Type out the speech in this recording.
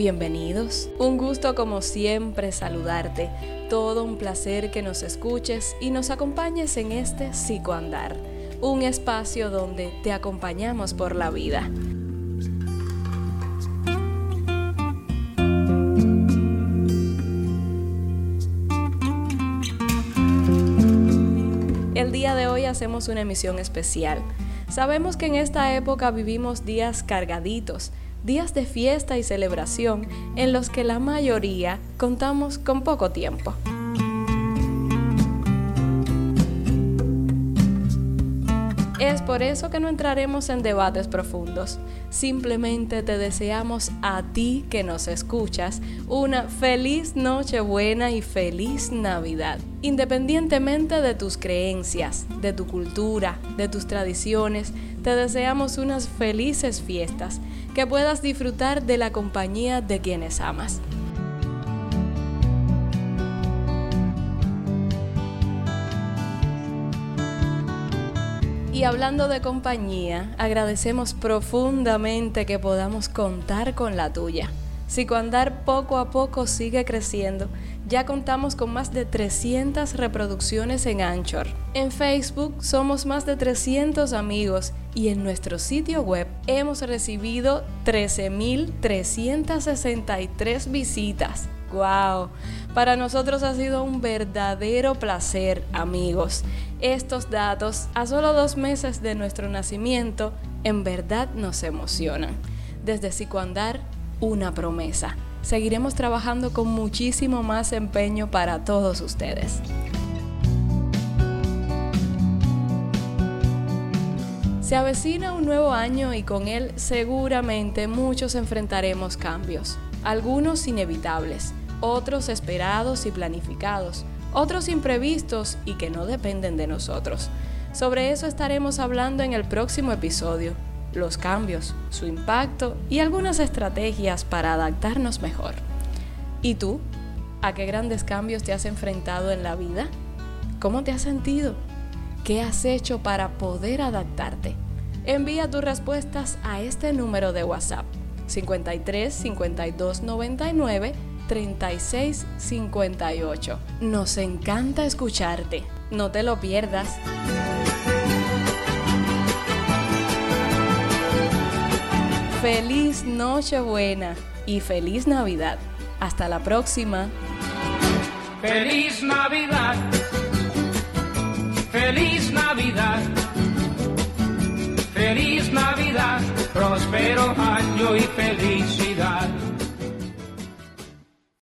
bienvenidos. Un gusto como siempre saludarte. Todo un placer que nos escuches y nos acompañes en este psicoandar, un espacio donde te acompañamos por la vida. El día de hoy hacemos una emisión especial. Sabemos que en esta época vivimos días cargaditos, días de fiesta y celebración en los que la mayoría contamos con poco tiempo. Es por eso que no entraremos en debates profundos. Simplemente te deseamos a ti que nos escuchas una feliz Nochebuena y feliz Navidad. Independientemente de tus creencias, de tu cultura, de tus tradiciones, te deseamos unas felices fiestas, que puedas disfrutar de la compañía de quienes amas. Y hablando de compañía, agradecemos profundamente que podamos contar con la tuya. Psicoandar poco a poco sigue creciendo. Ya contamos con más de 300 reproducciones en Anchor. En Facebook somos más de 300 amigos y en nuestro sitio web hemos recibido 13.363 visitas. ¡Wow! Para nosotros ha sido un verdadero placer, amigos. Estos datos, a solo dos meses de nuestro nacimiento, en verdad nos emocionan. Desde Psicoandar, una promesa. Seguiremos trabajando con muchísimo más empeño para todos ustedes. Se avecina un nuevo año y con él seguramente muchos enfrentaremos cambios, algunos inevitables, otros esperados y planificados, otros imprevistos y que no dependen de nosotros. Sobre eso estaremos hablando en el próximo episodio, los cambios, su impacto y algunas estrategias para adaptarnos mejor. ¿Y tú? ¿A qué grandes cambios te has enfrentado en la vida? ¿Cómo te has sentido? ¿Qué has hecho para poder adaptarte? Envía tus respuestas a este número de WhatsApp 53 52 99 36 58. Nos encanta escucharte. No te lo pierdas. Feliz Nochebuena y feliz Navidad. Hasta la próxima. Feliz Navidad. Feliz Navidad. Feliz Navidad. Próspero año y feliz